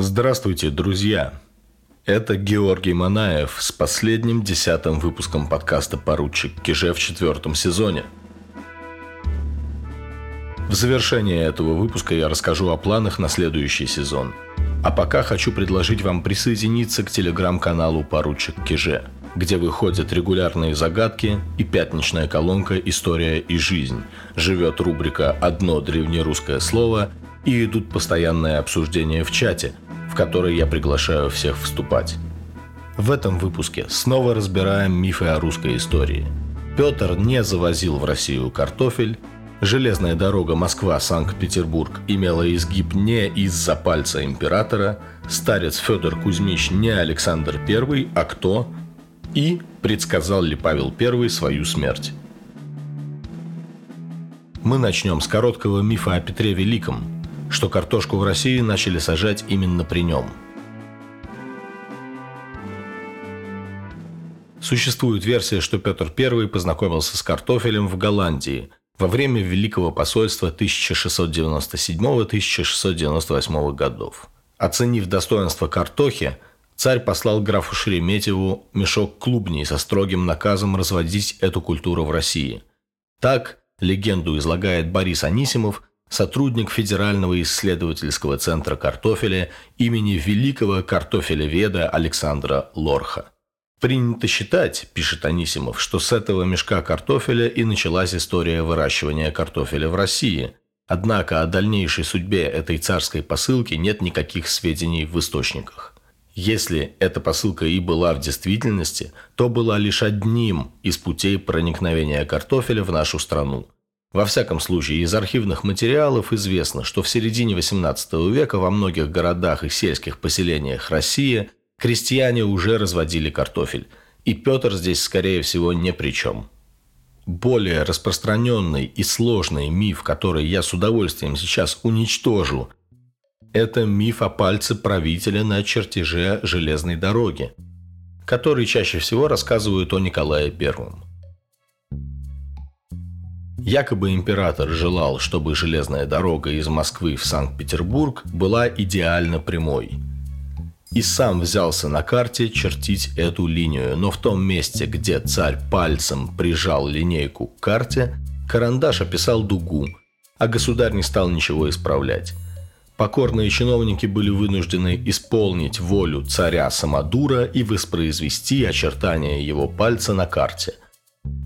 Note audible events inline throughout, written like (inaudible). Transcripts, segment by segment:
Здравствуйте, друзья! Это Георгий Манаев с последним десятым выпуском подкаста «Поручик Киже» в четвертом сезоне. В завершение этого выпуска я расскажу о планах на следующий сезон. А пока хочу предложить вам присоединиться к телеграм-каналу «Поручик Киже», где выходят регулярные загадки и пятничная колонка «История и жизнь». Живет рубрика «Одно древнерусское слово» и идут постоянные обсуждения в чате – который я приглашаю всех вступать. В этом выпуске снова разбираем мифы о русской истории. Петр не завозил в Россию картофель, железная дорога Москва-Санкт-Петербург имела изгиб не из-за пальца императора, старец Федор Кузьмич не Александр I, а кто, и предсказал ли Павел I свою смерть. Мы начнем с короткого мифа о Петре Великом – что картошку в России начали сажать именно при нем. Существует версия, что Петр I познакомился с картофелем в Голландии во время Великого посольства 1697-1698 годов. Оценив достоинство картохи, царь послал графу Шереметьеву мешок клубней со строгим наказом разводить эту культуру в России. Так, легенду излагает Борис Анисимов, сотрудник Федерального исследовательского центра картофеля имени великого картофелеведа Александра Лорха. Принято считать, пишет Анисимов, что с этого мешка картофеля и началась история выращивания картофеля в России. Однако о дальнейшей судьбе этой царской посылки нет никаких сведений в источниках. Если эта посылка и была в действительности, то была лишь одним из путей проникновения картофеля в нашу страну – во всяком случае, из архивных материалов известно, что в середине XVIII века во многих городах и сельских поселениях России крестьяне уже разводили картофель, и Петр здесь, скорее всего, ни при чем. Более распространенный и сложный миф, который я с удовольствием сейчас уничтожу, это миф о пальце правителя на чертеже железной дороги, который чаще всего рассказывают о Николае Первом. Якобы император желал, чтобы железная дорога из Москвы в Санкт-Петербург была идеально прямой. И сам взялся на карте чертить эту линию, но в том месте, где царь пальцем прижал линейку к карте, карандаш описал дугу, а государь не стал ничего исправлять. Покорные чиновники были вынуждены исполнить волю царя Самодура и воспроизвести очертания его пальца на карте –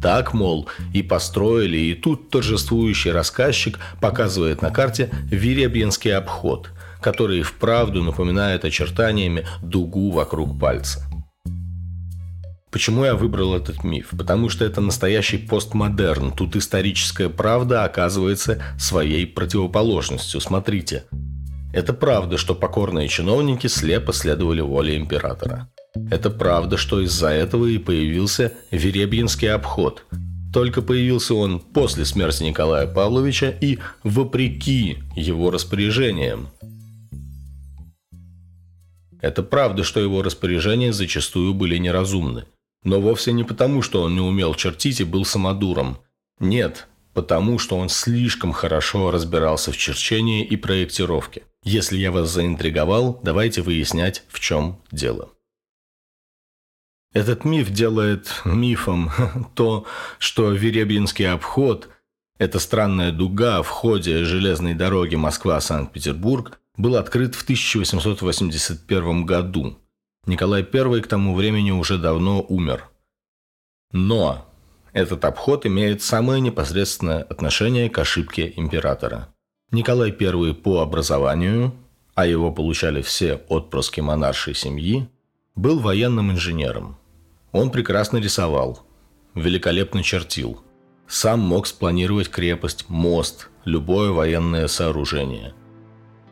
так, мол, и построили, и тут торжествующий рассказчик показывает на карте Веребьинский обход, который вправду напоминает очертаниями дугу вокруг пальца. Почему я выбрал этот миф? Потому что это настоящий постмодерн. Тут историческая правда оказывается своей противоположностью. Смотрите. Это правда, что покорные чиновники слепо следовали воле императора. Это правда, что из-за этого и появился Веребьинский обход. Только появился он после смерти Николая Павловича и вопреки его распоряжениям. Это правда, что его распоряжения зачастую были неразумны. Но вовсе не потому, что он не умел чертить и был самодуром. Нет, потому что он слишком хорошо разбирался в черчении и проектировке. Если я вас заинтриговал, давайте выяснять, в чем дело. Этот миф делает мифом (laughs) то, что Веребьинский обход – это странная дуга в ходе железной дороги Москва-Санкт-Петербург – был открыт в 1881 году. Николай I к тому времени уже давно умер. Но этот обход имеет самое непосредственное отношение к ошибке императора. Николай I по образованию, а его получали все отпрыски монаршей семьи, был военным инженером – он прекрасно рисовал, великолепно чертил. Сам мог спланировать крепость, мост, любое военное сооружение.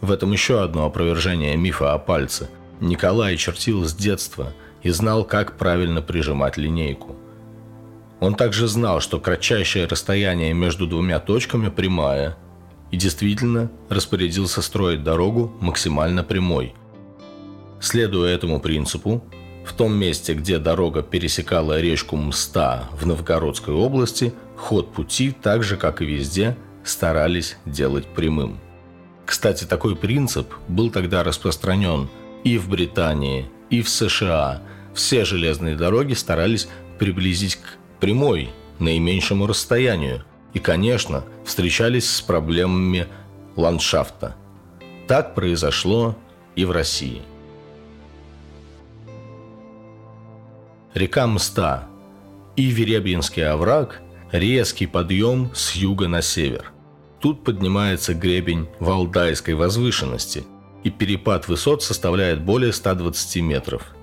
В этом еще одно опровержение мифа о пальце. Николай чертил с детства и знал, как правильно прижимать линейку. Он также знал, что кратчайшее расстояние между двумя точками прямая, и действительно распорядился строить дорогу максимально прямой. Следуя этому принципу, в том месте, где дорога пересекала речку Мста в Новгородской области, ход пути, так же как и везде, старались делать прямым. Кстати, такой принцип был тогда распространен и в Британии, и в США. Все железные дороги старались приблизить к прямой, наименьшему расстоянию. И, конечно, встречались с проблемами ландшафта. Так произошло и в России. Река Мста и Веребьинский овраг – резкий подъем с юга на север. Тут поднимается гребень Валдайской возвышенности, и перепад высот составляет более 120 метров.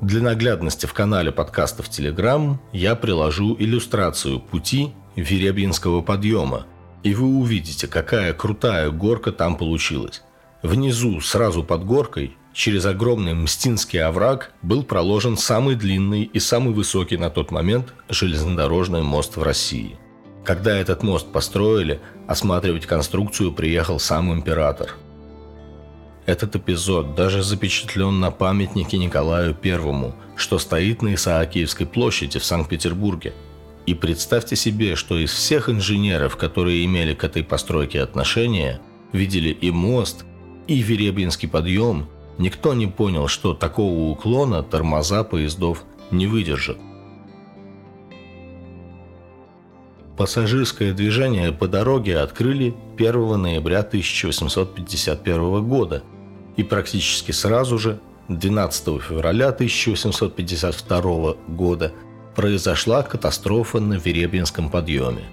Для наглядности в канале подкастов Telegram я приложу иллюстрацию пути Веребьинского подъема, и вы увидите, какая крутая горка там получилась. Внизу, сразу под горкой, через огромный Мстинский овраг был проложен самый длинный и самый высокий на тот момент железнодорожный мост в России. Когда этот мост построили, осматривать конструкцию приехал сам император. Этот эпизод даже запечатлен на памятнике Николаю Первому, что стоит на Исаакиевской площади в Санкт-Петербурге. И представьте себе, что из всех инженеров, которые имели к этой постройке отношение, видели и мост, и Веребьинский подъем, никто не понял, что такого уклона тормоза поездов не выдержат. Пассажирское движение по дороге открыли 1 ноября 1851 года, и практически сразу же, 12 февраля 1852 года, произошла катастрофа на Веребьинском подъеме.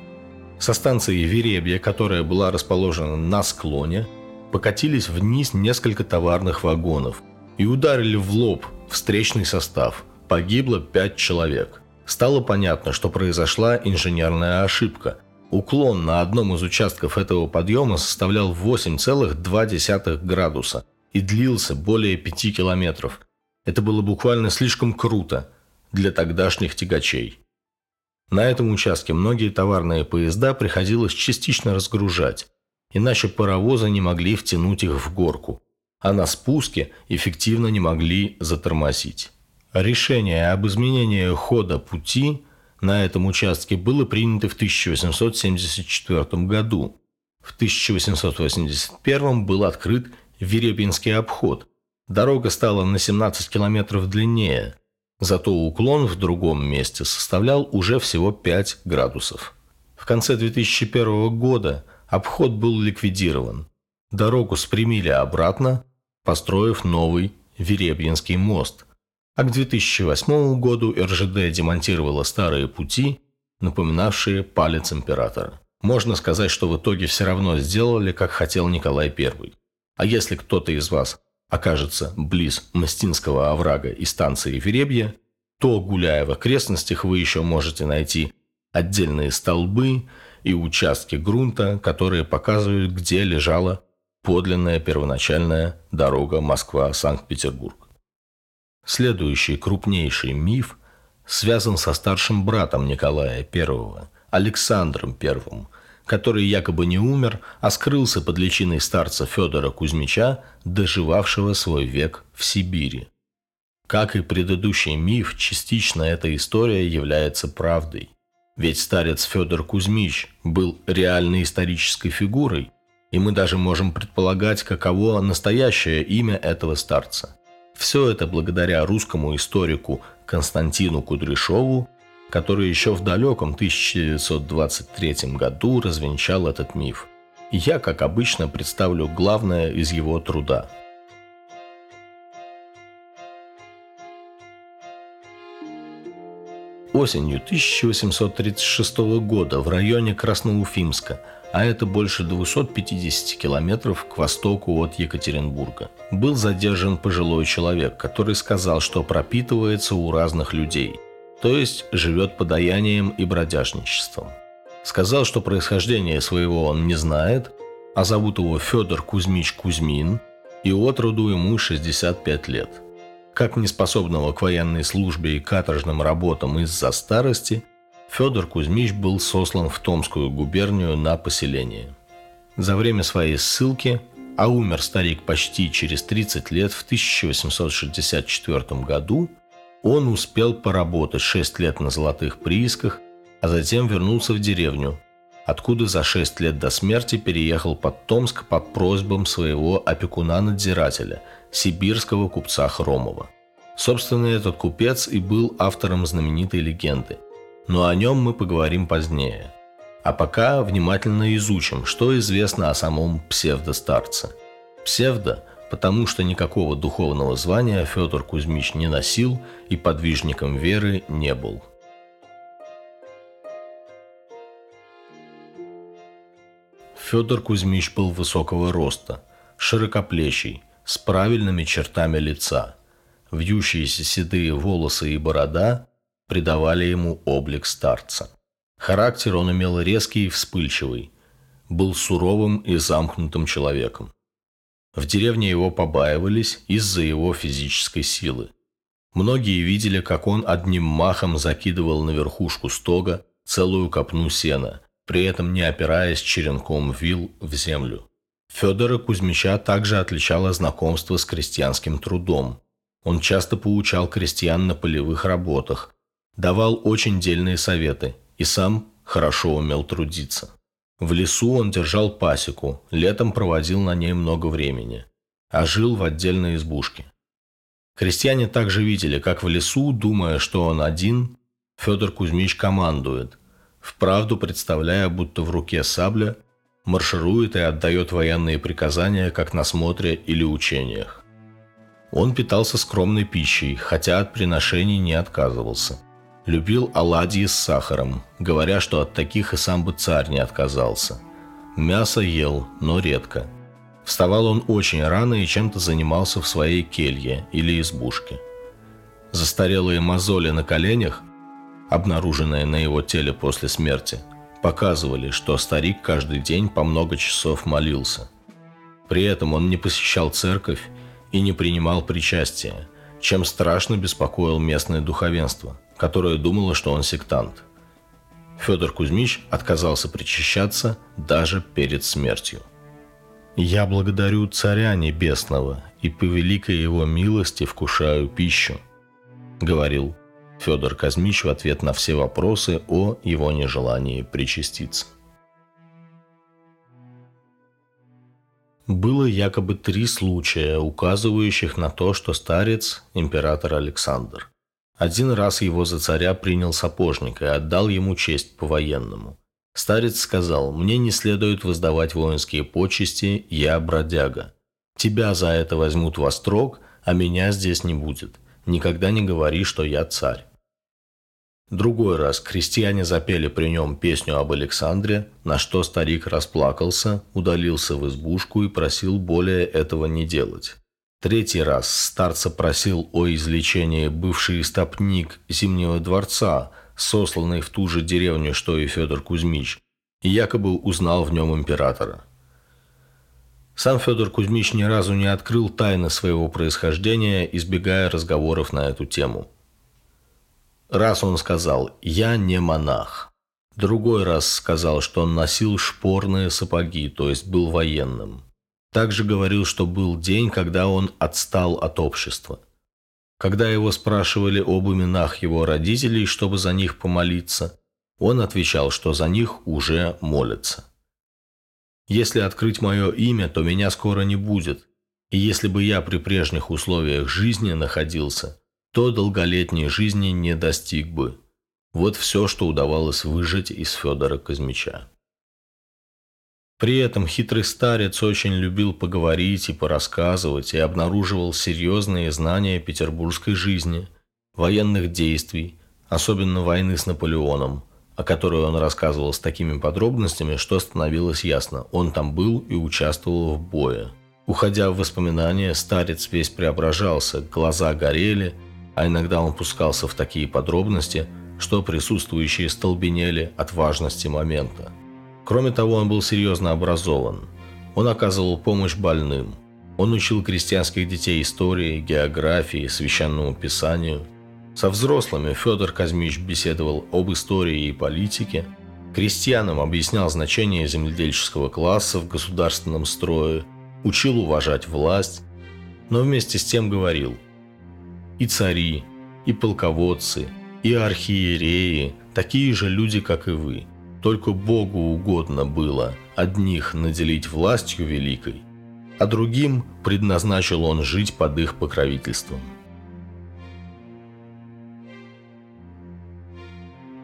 Со станции Веребья, которая была расположена на склоне, покатились вниз несколько товарных вагонов и ударили в лоб встречный состав. Погибло пять человек. Стало понятно, что произошла инженерная ошибка. Уклон на одном из участков этого подъема составлял 8,2 градуса и длился более 5 километров. Это было буквально слишком круто для тогдашних тягачей. На этом участке многие товарные поезда приходилось частично разгружать, иначе паровозы не могли втянуть их в горку, а на спуске эффективно не могли затормозить. Решение об изменении хода пути на этом участке было принято в 1874 году. В 1881 был открыт Веребинский обход. Дорога стала на 17 километров длиннее, зато уклон в другом месте составлял уже всего 5 градусов. В конце 2001 года обход был ликвидирован. Дорогу спрямили обратно, построив новый Веребьинский мост. А к 2008 году РЖД демонтировала старые пути, напоминавшие палец императора. Можно сказать, что в итоге все равно сделали, как хотел Николай I. А если кто-то из вас окажется близ Мастинского оврага и станции Веребья, то, гуляя в окрестностях, вы еще можете найти отдельные столбы и участки грунта, которые показывают, где лежала подлинная первоначальная дорога Москва-Санкт-Петербург. Следующий крупнейший миф связан со старшим братом Николая I, Александром I, который якобы не умер, а скрылся под личиной старца Федора Кузьмича, доживавшего свой век в Сибири. Как и предыдущий миф, частично эта история является правдой. Ведь старец Федор Кузьмич был реальной исторической фигурой, и мы даже можем предполагать, каково настоящее имя этого старца. Все это благодаря русскому историку Константину Кудряшову, который еще в далеком 1923 году развенчал этот миф. Я, как обычно, представлю главное из его труда – Осенью 1836 года в районе Красноуфимска, а это больше 250 километров к востоку от Екатеринбурга, был задержан пожилой человек, который сказал, что пропитывается у разных людей, то есть живет подаянием и бродяжничеством. Сказал, что происхождение своего он не знает, а зовут его Федор Кузьмич Кузьмин, и от роду ему 65 лет – как неспособного к военной службе и каторжным работам из-за старости, Федор Кузьмич был сослан в Томскую губернию на поселение. За время своей ссылки, а умер старик почти через 30 лет в 1864 году, он успел поработать 6 лет на золотых приисках, а затем вернулся в деревню, откуда за шесть лет до смерти переехал под Томск по просьбам своего опекуна-надзирателя, сибирского купца Хромова. Собственно, этот купец и был автором знаменитой легенды. Но о нем мы поговорим позднее. А пока внимательно изучим, что известно о самом псевдостарце. Псевдо – потому что никакого духовного звания Федор Кузьмич не носил и подвижником веры не был – Федор Кузьмич был высокого роста, широкоплечий, с правильными чертами лица. Вьющиеся седые волосы и борода придавали ему облик старца. Характер он имел резкий и вспыльчивый, был суровым и замкнутым человеком. В деревне его побаивались из-за его физической силы. Многие видели, как он одним махом закидывал на верхушку стога целую копну сена, при этом не опираясь черенком вил в землю. Федора Кузьмича также отличало знакомство с крестьянским трудом. Он часто поучал крестьян на полевых работах, давал очень дельные советы и сам хорошо умел трудиться. В лесу он держал пасеку, летом проводил на ней много времени, а жил в отдельной избушке. Крестьяне также видели, как в лесу, думая, что он один, Федор Кузьмич командует, вправду представляя, будто в руке сабля, марширует и отдает военные приказания, как на смотре или учениях. Он питался скромной пищей, хотя от приношений не отказывался. Любил оладьи с сахаром, говоря, что от таких и сам бы царь не отказался. Мясо ел, но редко. Вставал он очень рано и чем-то занимался в своей келье или избушке. Застарелые мозоли на коленях обнаруженные на его теле после смерти, показывали, что старик каждый день по много часов молился. При этом он не посещал церковь и не принимал причастия, чем страшно беспокоил местное духовенство, которое думало, что он сектант. Федор Кузьмич отказался причащаться даже перед смертью. «Я благодарю Царя Небесного и по великой его милости вкушаю пищу», — говорил Федор Казмич в ответ на все вопросы о его нежелании причаститься. Было якобы три случая, указывающих на то, что старец – император Александр. Один раз его за царя принял сапожник и отдал ему честь по-военному. Старец сказал, «Мне не следует воздавать воинские почести, я бродяга. Тебя за это возьмут во строк, а меня здесь не будет. Никогда не говори, что я царь». Другой раз крестьяне запели при нем песню об Александре, на что старик расплакался, удалился в избушку и просил более этого не делать. Третий раз старца просил о излечении бывший истопник Зимнего дворца, сосланный в ту же деревню, что и Федор Кузьмич, и якобы узнал в нем императора. Сам Федор Кузьмич ни разу не открыл тайны своего происхождения, избегая разговоров на эту тему – Раз он сказал «я не монах». Другой раз сказал, что он носил шпорные сапоги, то есть был военным. Также говорил, что был день, когда он отстал от общества. Когда его спрашивали об именах его родителей, чтобы за них помолиться, он отвечал, что за них уже молятся. «Если открыть мое имя, то меня скоро не будет, и если бы я при прежних условиях жизни находился, то долголетней жизни не достиг бы. Вот все, что удавалось выжить из Федора Казмича. При этом хитрый старец очень любил поговорить и порассказывать и обнаруживал серьезные знания петербургской жизни, военных действий, особенно войны с Наполеоном, о которой он рассказывал с такими подробностями, что становилось ясно, он там был и участвовал в бое. Уходя в воспоминания, старец весь преображался, глаза горели – а иногда он пускался в такие подробности, что присутствующие столбенели от важности момента. Кроме того, он был серьезно образован. Он оказывал помощь больным. Он учил крестьянских детей истории, географии, священному писанию. Со взрослыми Федор Казмич беседовал об истории и политике. Крестьянам объяснял значение земледельческого класса в государственном строе, учил уважать власть, но вместе с тем говорил – и цари, и полководцы, и архиереи – такие же люди, как и вы. Только Богу угодно было одних наделить властью великой, а другим предназначил он жить под их покровительством.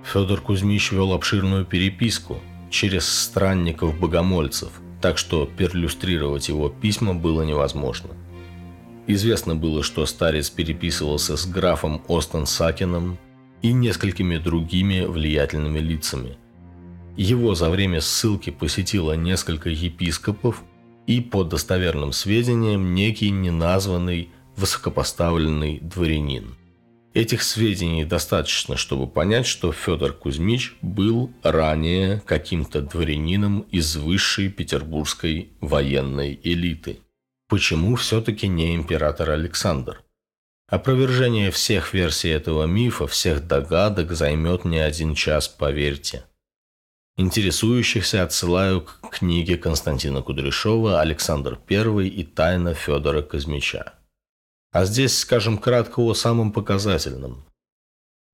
Федор Кузьмич вел обширную переписку через странников-богомольцев, так что перлюстрировать его письма было невозможно. Известно было, что старец переписывался с графом Остон Сакином и несколькими другими влиятельными лицами. Его за время ссылки посетило несколько епископов и, по достоверным сведениям, некий неназванный высокопоставленный дворянин – Этих сведений достаточно, чтобы понять, что Федор Кузьмич был ранее каким-то дворянином из высшей петербургской военной элиты. Почему все-таки не император Александр? Опровержение всех версий этого мифа, всех догадок займет не один час, поверьте. Интересующихся отсылаю к книге Константина Кудряшова «Александр I и тайна Федора Кузьмича». А здесь скажем кратко о самом показательном.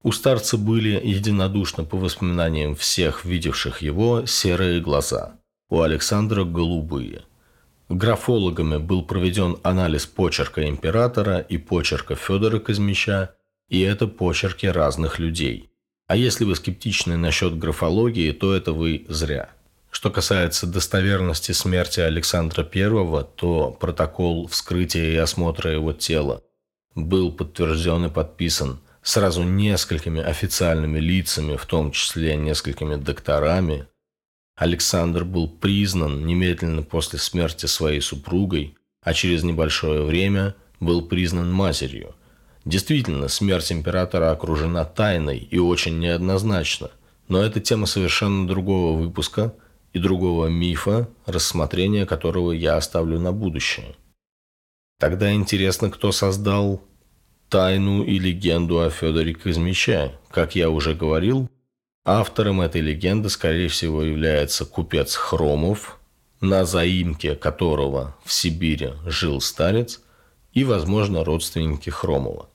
У старца были единодушно по воспоминаниям всех видевших его серые глаза, у Александра голубые. Графологами был проведен анализ почерка императора и почерка Федора Казмича, и это почерки разных людей. А если вы скептичны насчет графологии, то это вы зря. Что касается достоверности смерти Александра I, то протокол вскрытия и осмотра его тела был подтвержден и подписан сразу несколькими официальными лицами, в том числе несколькими докторами. Александр был признан немедленно после смерти своей супругой, а через небольшое время был признан матерью. Действительно, смерть императора окружена тайной и очень неоднозначно, но это тема совершенно другого выпуска – и другого мифа, рассмотрение которого я оставлю на будущее. Тогда интересно, кто создал тайну и легенду о Федоре Казмиче. Как я уже говорил, автором этой легенды, скорее всего, является купец Хромов, на заимке которого в Сибири жил старец, и, возможно, родственники Хромова.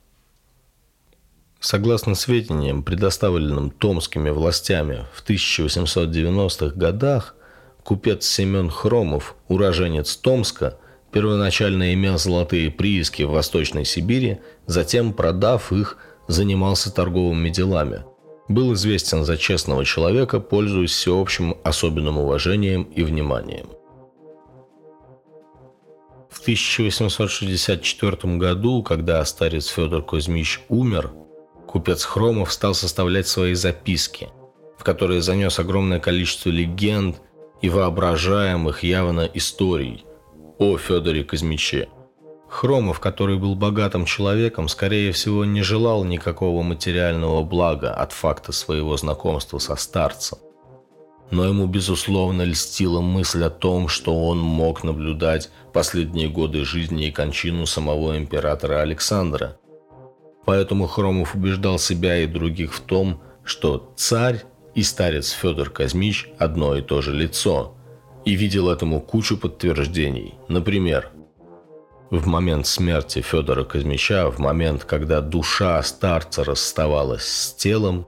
Согласно сведениям, предоставленным томскими властями в 1890-х годах, купец Семен Хромов, уроженец Томска, первоначально имел золотые прииски в Восточной Сибири, затем, продав их, занимался торговыми делами. Был известен за честного человека, пользуясь всеобщим особенным уважением и вниманием. В 1864 году, когда старец Федор Кузьмич умер, купец Хромов стал составлять свои записки, в которые занес огромное количество легенд и воображаемых явно историй о Федоре Казмиче. Хромов, который был богатым человеком, скорее всего, не желал никакого материального блага от факта своего знакомства со старцем. Но ему, безусловно, льстила мысль о том, что он мог наблюдать последние годы жизни и кончину самого императора Александра – Поэтому Хромов убеждал себя и других в том, что царь и старец Федор Казмич одно и то же лицо, и видел этому кучу подтверждений. Например, в момент смерти Федора Казмича, в момент, когда душа старца расставалась с телом,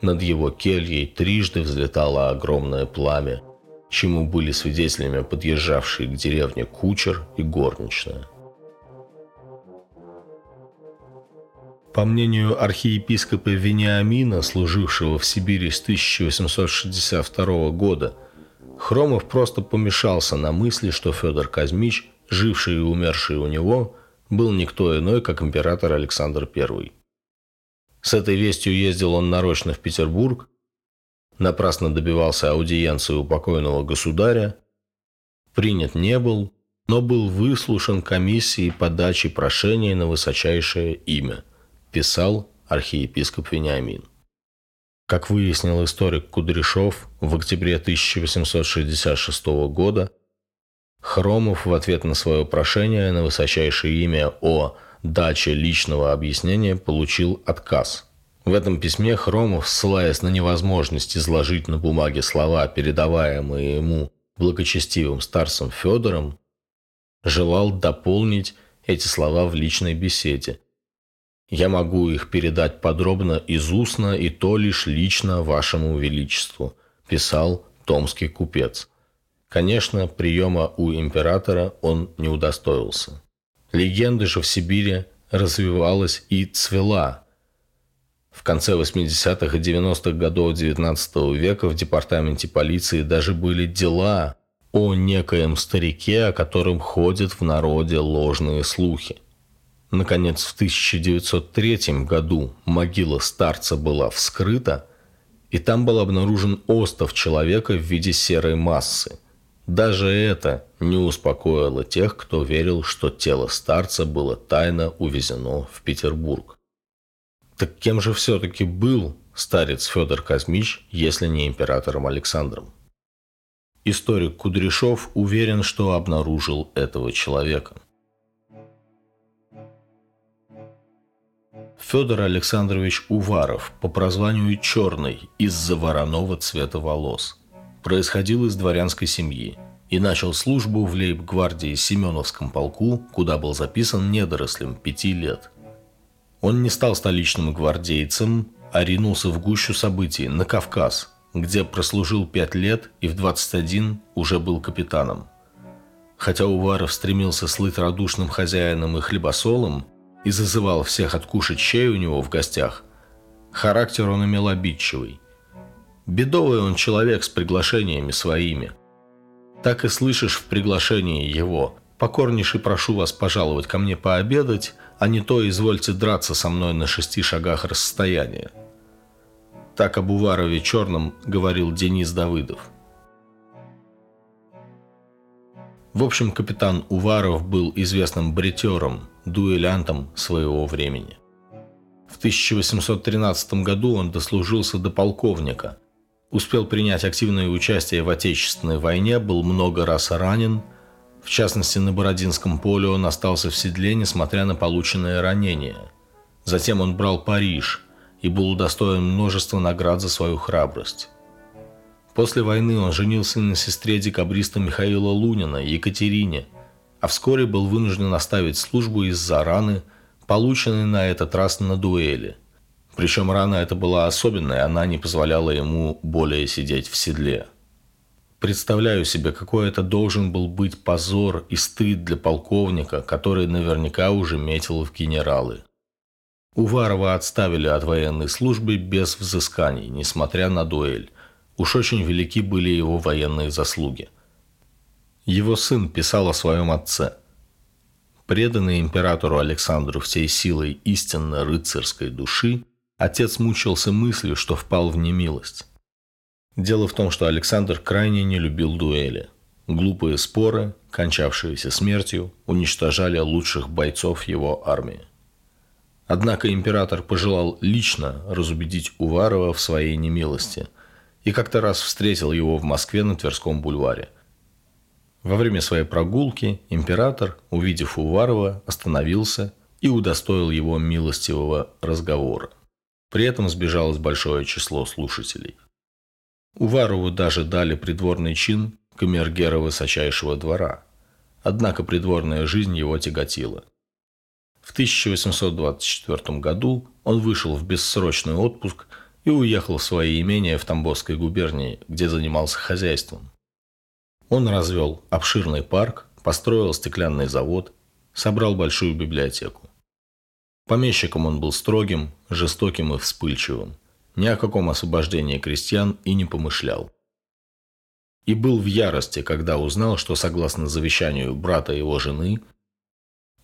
над его кельей трижды взлетало огромное пламя, чему были свидетелями подъезжавшие к деревне кучер и горничная – По мнению архиепископа Вениамина, служившего в Сибири с 1862 года, Хромов просто помешался на мысли, что Федор Казмич, живший и умерший у него, был никто иной, как император Александр I. С этой вестью ездил он нарочно в Петербург, напрасно добивался аудиенции у покойного государя, принят не был, но был выслушан комиссией подачи прошения на высочайшее имя – писал архиепископ Вениамин. Как выяснил историк Кудряшов, в октябре 1866 года Хромов в ответ на свое прошение на высочайшее имя о даче личного объяснения получил отказ. В этом письме Хромов, ссылаясь на невозможность изложить на бумаге слова, передаваемые ему благочестивым старцем Федором, желал дополнить эти слова в личной беседе – я могу их передать подробно из устно и то лишь лично вашему величеству. писал томский купец. Конечно, приема у императора он не удостоился. Легенда же в Сибири развивалась и цвела. В конце 80-х и 90-х годов XIX века в департаменте полиции даже были дела о некоем старике, о котором ходят в народе ложные слухи. Наконец, в 1903 году могила старца была вскрыта, и там был обнаружен остов человека в виде серой массы. Даже это не успокоило тех, кто верил, что тело старца было тайно увезено в Петербург. Так кем же все-таки был старец Федор Казмич, если не императором Александром? Историк Кудряшов уверен, что обнаружил этого человека. Федор Александрович Уваров по прозванию Черный из-за вороного цвета волос. Происходил из дворянской семьи и начал службу в лейб-гвардии Семеновском полку, куда был записан недорослем пяти лет. Он не стал столичным гвардейцем, а ринулся в гущу событий на Кавказ, где прослужил пять лет и в 21 уже был капитаном. Хотя Уваров стремился слыть радушным хозяином и хлебосолом и зазывал всех откушать чай у него в гостях, характер он имел обидчивый. Бедовый он человек с приглашениями своими. Так и слышишь в приглашении его «Покорнейший прошу вас пожаловать ко мне пообедать, а не то извольте драться со мной на шести шагах расстояния». Так об Уварове Черном говорил Денис Давыдов. В общем, капитан Уваров был известным бритером, дуэлянтом своего времени. В 1813 году он дослужился до полковника, успел принять активное участие в Отечественной войне, был много раз ранен, в частности на Бородинском поле он остался в седле, несмотря на полученное ранение. Затем он брал Париж – и был удостоен множества наград за свою храбрость. После войны он женился на сестре декабриста Михаила Лунина, Екатерине, а вскоре был вынужден оставить службу из-за раны, полученной на этот раз на дуэли. Причем рана эта была особенная, она не позволяла ему более сидеть в седле. Представляю себе, какой это должен был быть позор и стыд для полковника, который наверняка уже метил в генералы. Уварова отставили от военной службы без взысканий, несмотря на дуэль. Уж очень велики были его военные заслуги. Его сын писал о своем отце. Преданный императору Александру всей силой истинно рыцарской души, отец мучился мыслью, что впал в немилость. Дело в том, что Александр крайне не любил дуэли. Глупые споры, кончавшиеся смертью, уничтожали лучших бойцов его армии. Однако император пожелал лично разубедить Уварова в своей немилости и как-то раз встретил его в Москве на Тверском бульваре. Во время своей прогулки император, увидев Уварова, остановился и удостоил его милостивого разговора. При этом сбежалось большое число слушателей. Уварову даже дали придворный чин камергера высочайшего двора. Однако придворная жизнь его тяготила – в 1824 году он вышел в бессрочный отпуск и уехал в свои имения в Тамбовской губернии, где занимался хозяйством. Он развел обширный парк, построил стеклянный завод, собрал большую библиотеку. Помещиком он был строгим, жестоким и вспыльчивым. Ни о каком освобождении крестьян и не помышлял. И был в ярости, когда узнал, что согласно завещанию брата его жены,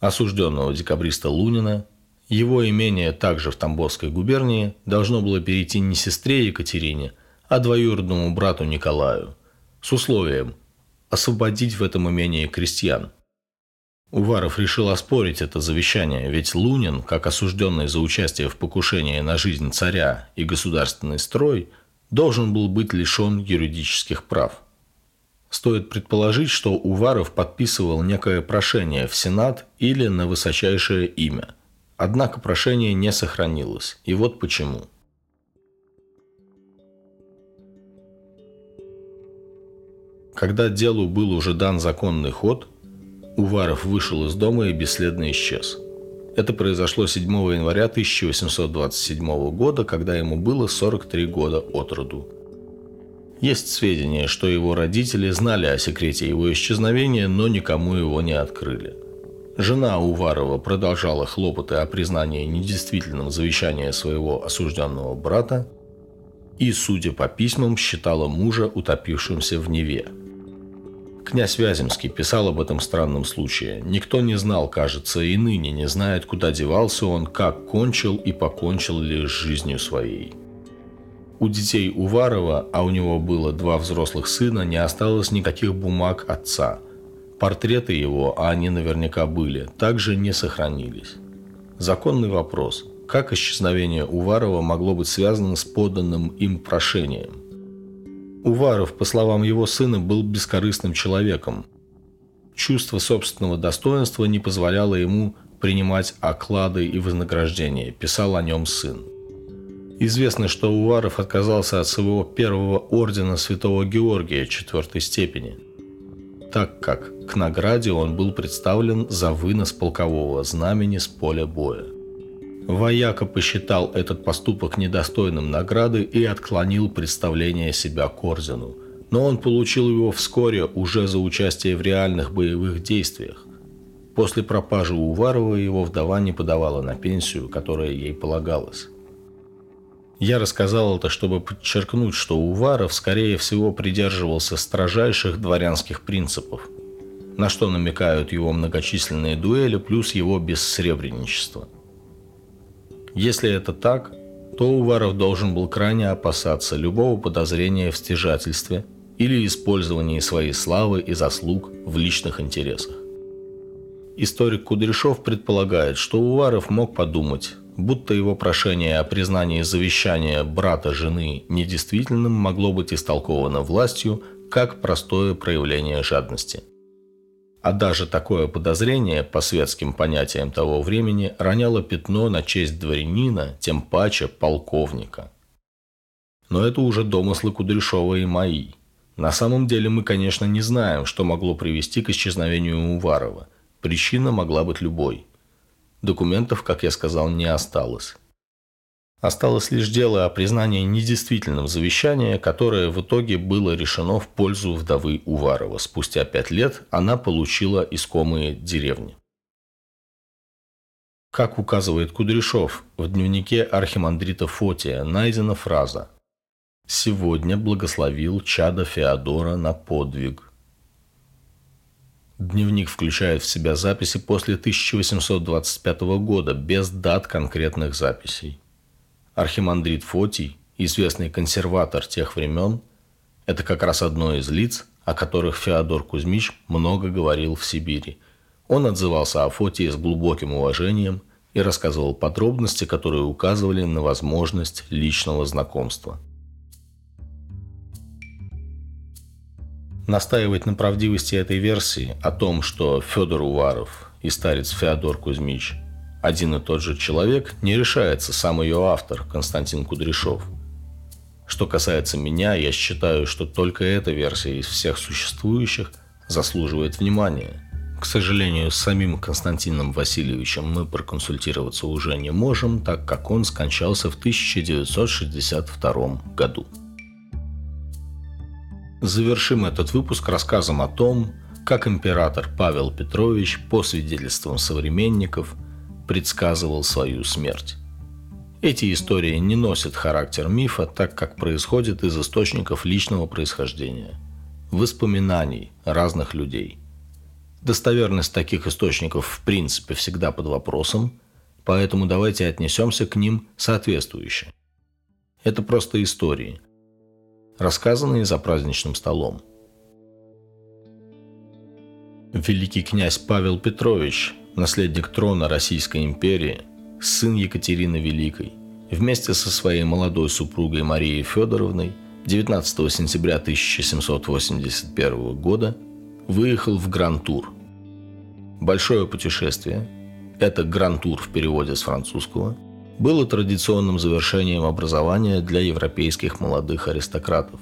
осужденного декабриста Лунина, его имение также в Тамбовской губернии должно было перейти не сестре Екатерине, а двоюродному брату Николаю, с условием освободить в этом имении крестьян. Уваров решил оспорить это завещание, ведь Лунин, как осужденный за участие в покушении на жизнь царя и государственный строй, должен был быть лишен юридических прав. Стоит предположить, что Уваров подписывал некое прошение в Сенат или на высочайшее имя. Однако прошение не сохранилось. И вот почему. Когда делу был уже дан законный ход, Уваров вышел из дома и бесследно исчез. Это произошло 7 января 1827 года, когда ему было 43 года от роду. Есть сведения, что его родители знали о секрете его исчезновения, но никому его не открыли. Жена Уварова продолжала хлопоты о признании недействительным завещания своего осужденного брата и, судя по письмам, считала мужа утопившимся в Неве. Князь Вяземский писал об этом странном случае. Никто не знал, кажется, и ныне не знает, куда девался он, как кончил и покончил ли с жизнью своей. У детей Уварова, а у него было два взрослых сына, не осталось никаких бумаг отца. Портреты его, а они наверняка были, также не сохранились. Законный вопрос – как исчезновение Уварова могло быть связано с поданным им прошением? Уваров, по словам его сына, был бескорыстным человеком. Чувство собственного достоинства не позволяло ему принимать оклады и вознаграждения, писал о нем сын. Известно, что Уваров отказался от своего первого ордена Святого Георгия четвертой степени, так как к награде он был представлен за вынос полкового знамени с поля боя. Вояка посчитал этот поступок недостойным награды и отклонил представление себя к ордену, но он получил его вскоре уже за участие в реальных боевых действиях. После пропажи Уварова его вдова не подавала на пенсию, которая ей полагалась. Я рассказал это, чтобы подчеркнуть, что Уваров, скорее всего, придерживался строжайших дворянских принципов, на что намекают его многочисленные дуэли плюс его бессребреничество. Если это так, то Уваров должен был крайне опасаться любого подозрения в стяжательстве или использовании своей славы и заслуг в личных интересах. Историк Кудряшов предполагает, что Уваров мог подумать, будто его прошение о признании завещания брата жены недействительным могло быть истолковано властью как простое проявление жадности. А даже такое подозрение, по светским понятиям того времени, роняло пятно на честь дворянина, тем паче полковника. Но это уже домыслы Кудряшова и мои. На самом деле мы, конечно, не знаем, что могло привести к исчезновению Уварова. Причина могла быть любой – Документов, как я сказал, не осталось. Осталось лишь дело о признании недействительным завещания, которое в итоге было решено в пользу вдовы Уварова. Спустя пять лет она получила искомые деревни. Как указывает Кудряшов, в дневнике архимандрита Фотия найдена фраза «Сегодня благословил чада Феодора на подвиг». Дневник включает в себя записи после 1825 года, без дат конкретных записей. Архимандрит Фотий, известный консерватор тех времен, это как раз одно из лиц, о которых Феодор Кузьмич много говорил в Сибири. Он отзывался о Фотии с глубоким уважением и рассказывал подробности, которые указывали на возможность личного знакомства – Настаивать на правдивости этой версии о том, что Федор Уваров и старец Феодор Кузьмич один и тот же человек, не решается сам ее автор Константин Кудряшов. Что касается меня, я считаю, что только эта версия из всех существующих заслуживает внимания. К сожалению, с самим Константином Васильевичем мы проконсультироваться уже не можем, так как он скончался в 1962 году. Завершим этот выпуск рассказом о том, как император Павел Петрович, по свидетельствам современников, предсказывал свою смерть. Эти истории не носят характер мифа, так как происходят из источников личного происхождения, воспоминаний разных людей. Достоверность таких источников в принципе всегда под вопросом, поэтому давайте отнесемся к ним соответствующе. Это просто истории – рассказанные за праздничным столом. Великий князь Павел Петрович, наследник трона Российской империи, сын Екатерины Великой, вместе со своей молодой супругой Марией Федоровной 19 сентября 1781 года выехал в Гран-тур. Большое путешествие – это Гран-тур в переводе с французского – было традиционным завершением образования для европейских молодых аристократов.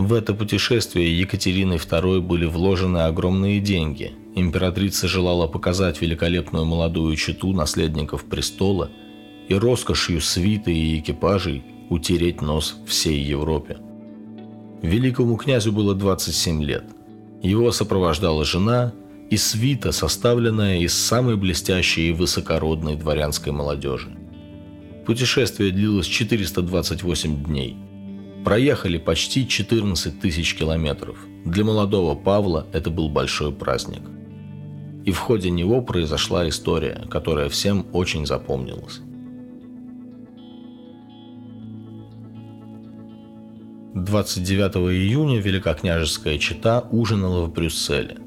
В это путешествие Екатериной II были вложены огромные деньги. Императрица желала показать великолепную молодую чету наследников престола и роскошью свиты и экипажей утереть нос всей Европе. Великому князю было 27 лет. Его сопровождала жена и свита, составленная из самой блестящей и высокородной дворянской молодежи. Путешествие длилось 428 дней. Проехали почти 14 тысяч километров. Для молодого Павла это был большой праздник. И в ходе него произошла история, которая всем очень запомнилась. 29 июня Великокняжеская чета ужинала в Брюсселе.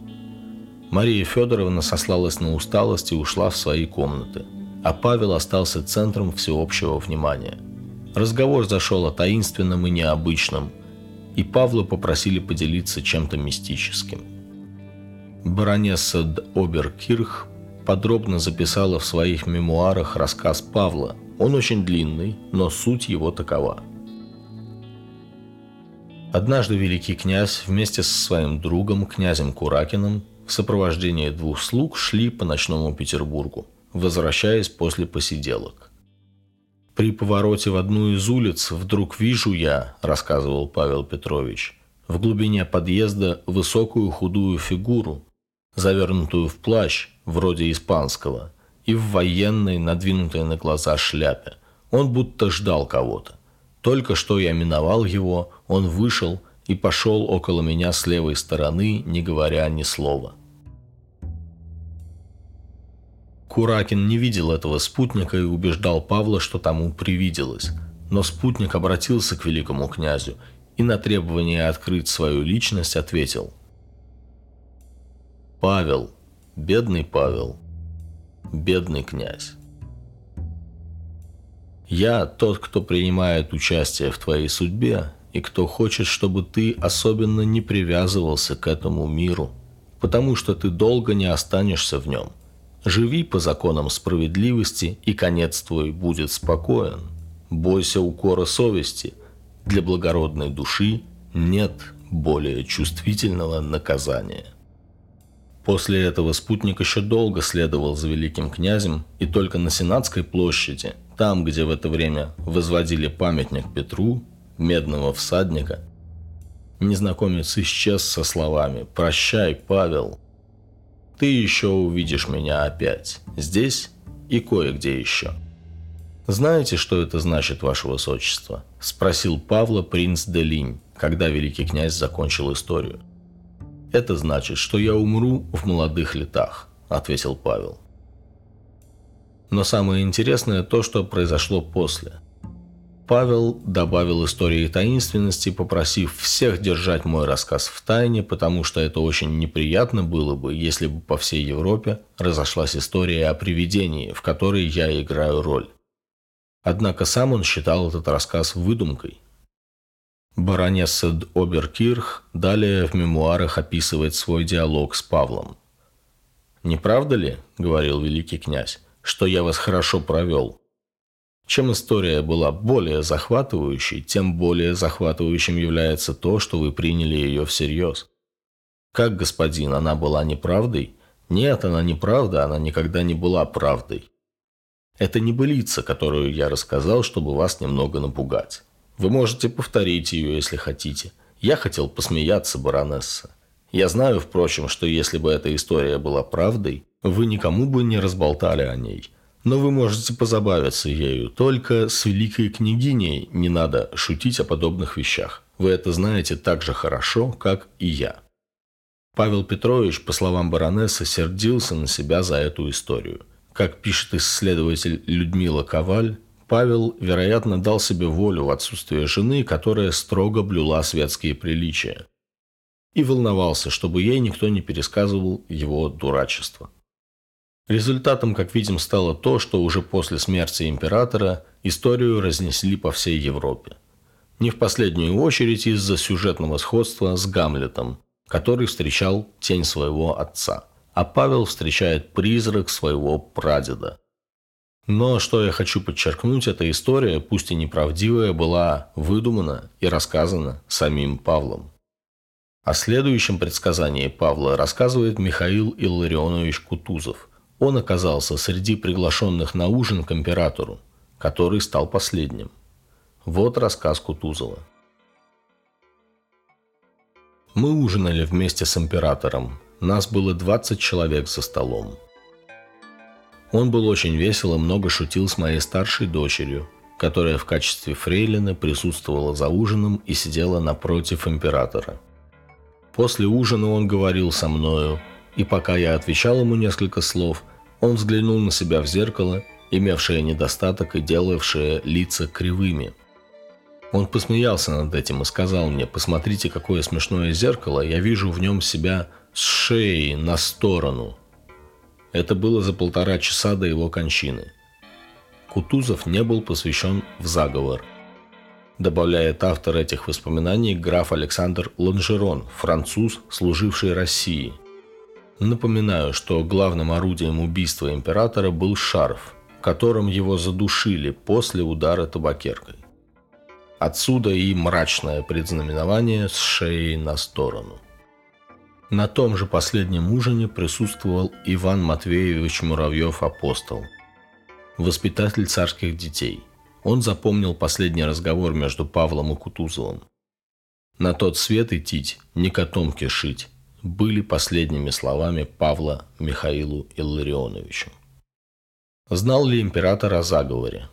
Мария Федоровна сослалась на усталость и ушла в свои комнаты, а Павел остался центром всеобщего внимания. Разговор зашел о таинственном и необычном, и Павла попросили поделиться чем-то мистическим. Баронесса Оберкирх подробно записала в своих мемуарах рассказ Павла. Он очень длинный, но суть его такова – Однажды великий князь вместе со своим другом, князем Куракиным, в сопровождении двух слуг шли по ночному Петербургу, возвращаясь после посиделок. «При повороте в одну из улиц вдруг вижу я», – рассказывал Павел Петрович, – «в глубине подъезда высокую худую фигуру, завернутую в плащ, вроде испанского, и в военной, надвинутой на глаза шляпе. Он будто ждал кого-то. Только что я миновал его, он вышел и пошел около меня с левой стороны, не говоря ни слова. Куракин не видел этого спутника и убеждал Павла, что тому привиделось. Но спутник обратился к великому князю и на требование открыть свою личность ответил. «Павел, бедный Павел, бедный князь». Я тот, кто принимает участие в твоей судьбе, и кто хочет, чтобы ты особенно не привязывался к этому миру, потому что ты долго не останешься в нем. Живи по законам справедливости, и конец твой будет спокоен. Бойся укора совести. Для благородной души нет более чувствительного наказания. После этого спутник еще долго следовал за великим князем, и только на Сенатской площади, там, где в это время возводили памятник Петру, медного всадника, незнакомец исчез со словами «Прощай, Павел, ты еще увидишь меня опять, здесь и кое-где еще». «Знаете, что это значит, ваше высочество?» – спросил Павла принц Делинь, когда великий князь закончил историю – «Это значит, что я умру в молодых летах», – ответил Павел. Но самое интересное то, что произошло после. Павел добавил истории таинственности, попросив всех держать мой рассказ в тайне, потому что это очень неприятно было бы, если бы по всей Европе разошлась история о привидении, в которой я играю роль. Однако сам он считал этот рассказ выдумкой. Баронесса Оберкирх далее в мемуарах описывает свой диалог с Павлом. «Не правда ли, — говорил великий князь, — что я вас хорошо провел? Чем история была более захватывающей, тем более захватывающим является то, что вы приняли ее всерьез. Как, господин, она была неправдой? Нет, она не правда, она никогда не была правдой. Это не былица, которую я рассказал, чтобы вас немного напугать. Вы можете повторить ее, если хотите. Я хотел посмеяться, баронесса. Я знаю, впрочем, что если бы эта история была правдой, вы никому бы не разболтали о ней. Но вы можете позабавиться ею, только с великой княгиней не надо шутить о подобных вещах. Вы это знаете так же хорошо, как и я. Павел Петрович, по словам баронессы, сердился на себя за эту историю. Как пишет исследователь Людмила Коваль, Павел, вероятно, дал себе волю в отсутствие жены, которая строго блюла светские приличия. И волновался, чтобы ей никто не пересказывал его дурачество. Результатом, как видим, стало то, что уже после смерти императора историю разнесли по всей Европе. Не в последнюю очередь из-за сюжетного сходства с Гамлетом, который встречал тень своего отца, а Павел встречает призрак своего прадеда – но что я хочу подчеркнуть, эта история, пусть и неправдивая, была выдумана и рассказана самим Павлом. О следующем предсказании Павла рассказывает Михаил Илларионович Кутузов. Он оказался среди приглашенных на ужин к императору, который стал последним. Вот рассказ Кутузова. Мы ужинали вместе с императором. Нас было 20 человек за столом. Он был очень весел и много шутил с моей старшей дочерью, которая в качестве фрейлины присутствовала за ужином и сидела напротив императора. После ужина он говорил со мною, и пока я отвечал ему несколько слов, он взглянул на себя в зеркало, имевшее недостаток и делавшее лица кривыми. Он посмеялся над этим и сказал мне, посмотрите, какое смешное зеркало, я вижу в нем себя с шеей на сторону. Это было за полтора часа до его кончины. Кутузов не был посвящен в заговор. Добавляет автор этих воспоминаний граф Александр Ланжерон, француз, служивший России – Напоминаю, что главным орудием убийства императора был шарф, которым его задушили после удара табакеркой. Отсюда и мрачное предзнаменование с шеей на сторону. На том же последнем ужине присутствовал Иван Матвеевич Муравьев-апостол, воспитатель царских детей. Он запомнил последний разговор между Павлом и Кутузовым. «На тот свет идти, не котомки шить, были последними словами Павла Михаилу Илларионовичу. Знал ли император о заговоре?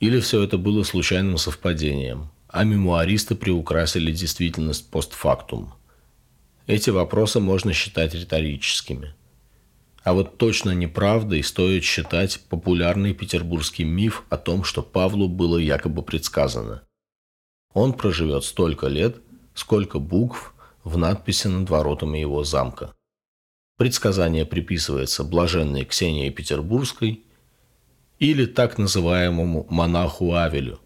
Или все это было случайным совпадением, а мемуаристы приукрасили действительность постфактум? Эти вопросы можно считать риторическими. А вот точно неправдой стоит считать популярный петербургский миф о том, что Павлу было якобы предсказано. Он проживет столько лет, сколько букв – в надписи над воротами его замка. Предсказание приписывается блаженной Ксении Петербургской или так называемому монаху Авелю,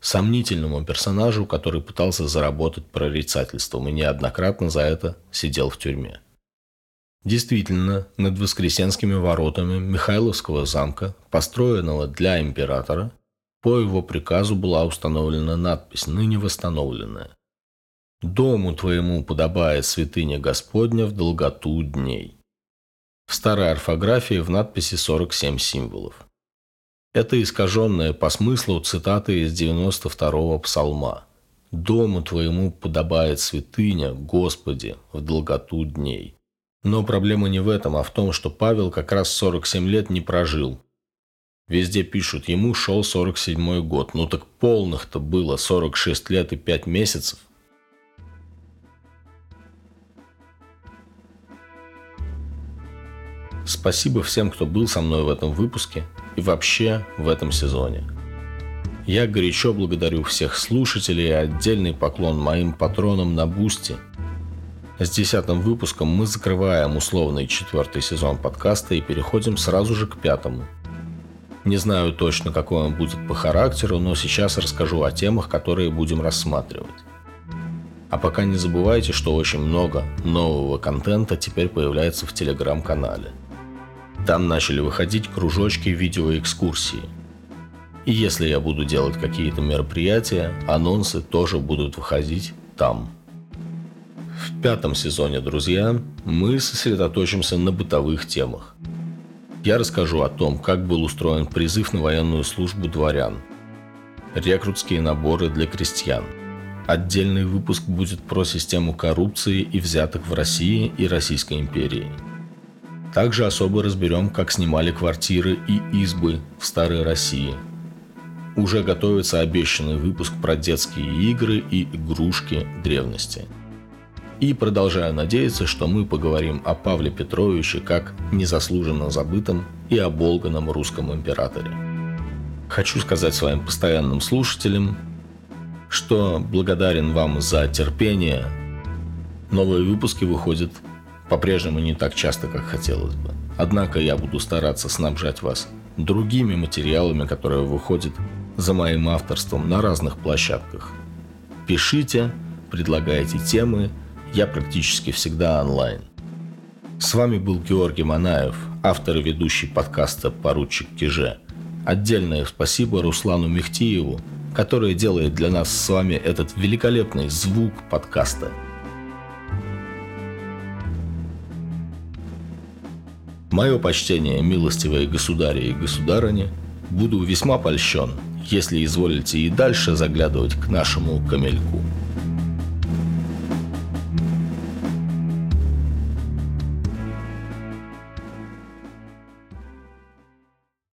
сомнительному персонажу, который пытался заработать прорицательством и неоднократно за это сидел в тюрьме. Действительно, над Воскресенскими воротами Михайловского замка, построенного для императора, по его приказу была установлена надпись, ныне восстановленная. Дому твоему подобает святыня Господня в долготу дней. В старой орфографии в надписи 47 символов. Это искаженная по смыслу цитата из 92-го псалма. «Дому твоему подобает святыня, Господи, в долготу дней». Но проблема не в этом, а в том, что Павел как раз 47 лет не прожил. Везде пишут, ему шел 47-й год. Ну так полных-то было 46 лет и 5 месяцев. Спасибо всем, кто был со мной в этом выпуске и вообще в этом сезоне. Я горячо благодарю всех слушателей и отдельный поклон моим патронам на Бусти. С десятым выпуском мы закрываем условный четвертый сезон подкаста и переходим сразу же к пятому. Не знаю точно, какой он будет по характеру, но сейчас расскажу о темах, которые будем рассматривать. А пока не забывайте, что очень много нового контента теперь появляется в телеграм-канале – там начали выходить кружочки видеоэкскурсии. И если я буду делать какие-то мероприятия, анонсы тоже будут выходить там. В пятом сезоне, друзья, мы сосредоточимся на бытовых темах. Я расскажу о том, как был устроен призыв на военную службу дворян, рекрутские наборы для крестьян. Отдельный выпуск будет про систему коррупции и взяток в России и Российской империи – также особо разберем, как снимали квартиры и избы в Старой России. Уже готовится обещанный выпуск про детские игры и игрушки древности. И продолжаю надеяться, что мы поговорим о Павле Петровиче как незаслуженно забытом и оболганном русском императоре. Хочу сказать своим постоянным слушателям, что благодарен вам за терпение. Новые выпуски выходят по-прежнему не так часто, как хотелось бы. Однако я буду стараться снабжать вас другими материалами, которые выходят за моим авторством на разных площадках. Пишите, предлагайте темы, я практически всегда онлайн. С вами был Георгий Манаев, автор и ведущий подкаста «Поручик Киже». Отдельное спасибо Руслану Мехтиеву, который делает для нас с вами этот великолепный звук подкаста – Мое почтение, милостивые государи и государыни, буду весьма польщен, если изволите и дальше заглядывать к нашему камельку.